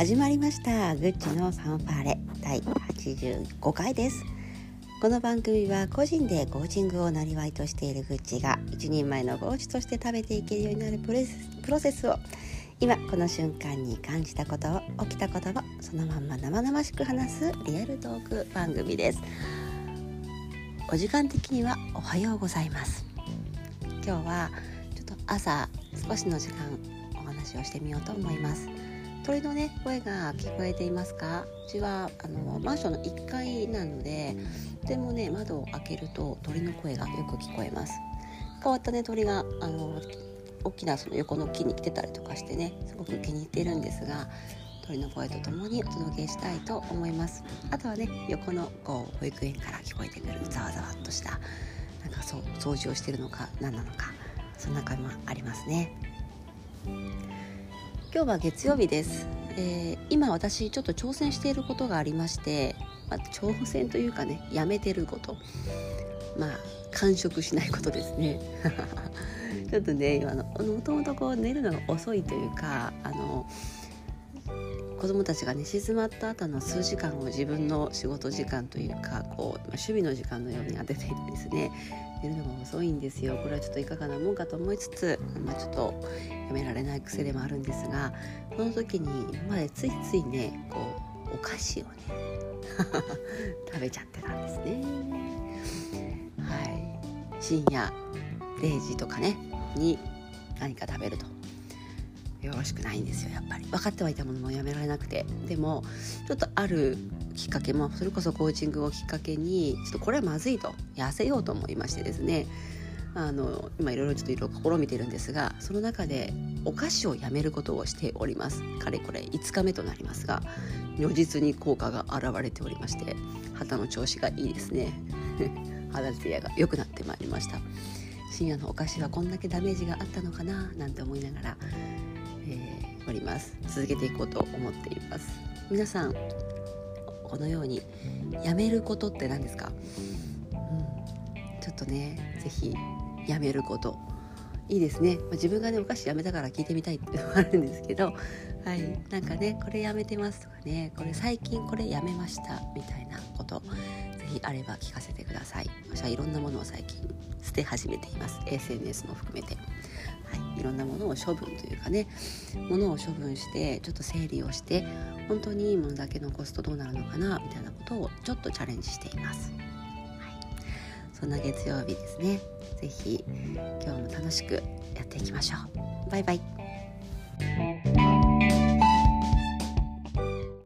始まりました。グッチのファンファーレ。第85回です。この番組は個人でコーチングをなりわいとしているグッチが一人前のコーチとして食べていけるようになるプロセスを今この瞬間に感じたことを起きたことをそのまんま生々しく話すリアルトーク番組です。お時間的にはおはようございます。今日はちょっと朝少しの時間お話をしてみようと思います。鳥のね声が聞こえていますか？うちはあのマンションの1階なのででもね窓を開けると鳥の声がよく聞こえます。変わったね鳥があの大きなその横の木に来てたりとかしてねすごく気に入っているんですが鳥の声とともにお届けしたいと思います。あとはね横のこう保育園から聞こえてくるざわざわっとしたなんかそう掃除をしてるのか何なのかそんな感もありますね。今日は月曜日です、えー、今私ちょっと挑戦していることがありまして、まあ、挑戦というかねやめてること。まあ完食しないことですね。ちょっとね今のもともとこう寝るのが遅いというかあの子供たちが寝静まった後の数時間を自分の仕事時間というかこう守備の時間のように当てていてですね寝るのが遅いんですよ。これはちょっといかがなもんかと思いつつ、まあ、ちょっとやめられない癖でもあるんですがこの時に今までついついねこうお菓子をね 食べちゃってたんですね。はい。深夜0時とかねに何か食べるとよろしくないんですよやっぱり。分かってはいたものもやめられなくて。でもちょっとあるきっかけもそれこそコーチングをきっかけにちょっとこれはまずいと。痩せようと思いましてですね。あの今いろいろちょっといろいろ試みてるんですがその中でお菓子をやめることをしております。かれこれ5日目となりますが如実に効果が現れておりまして肌の調子がいいですね。肌ツヤが良くなってまいりました。深夜のお菓子はこんだけダメージがあったのかななんて思いながらえー、おります。続けていこうと思っています。皆さんこのようにやめることって何ですか、うん、ちょっとね是非やめること。いいですね、まあ、自分がねお菓子やめたから聞いてみたいっていうのもあるんですけどはい。なんかねこれやめてますとかねこれ最近これやめましたみたいなこと是非あれば聞かせてください。私はいろんなものを最近捨て始めています。SNS も含めて。はい。いろんなものを処分というかねものを処分してちょっと整理をして本当にいいものだけ残すとどうなるのかなみたいなことをちょっとチャレンジしています。はい、そんな月曜日ですね。是非今日も楽しくやっていきましょう。バイバイ。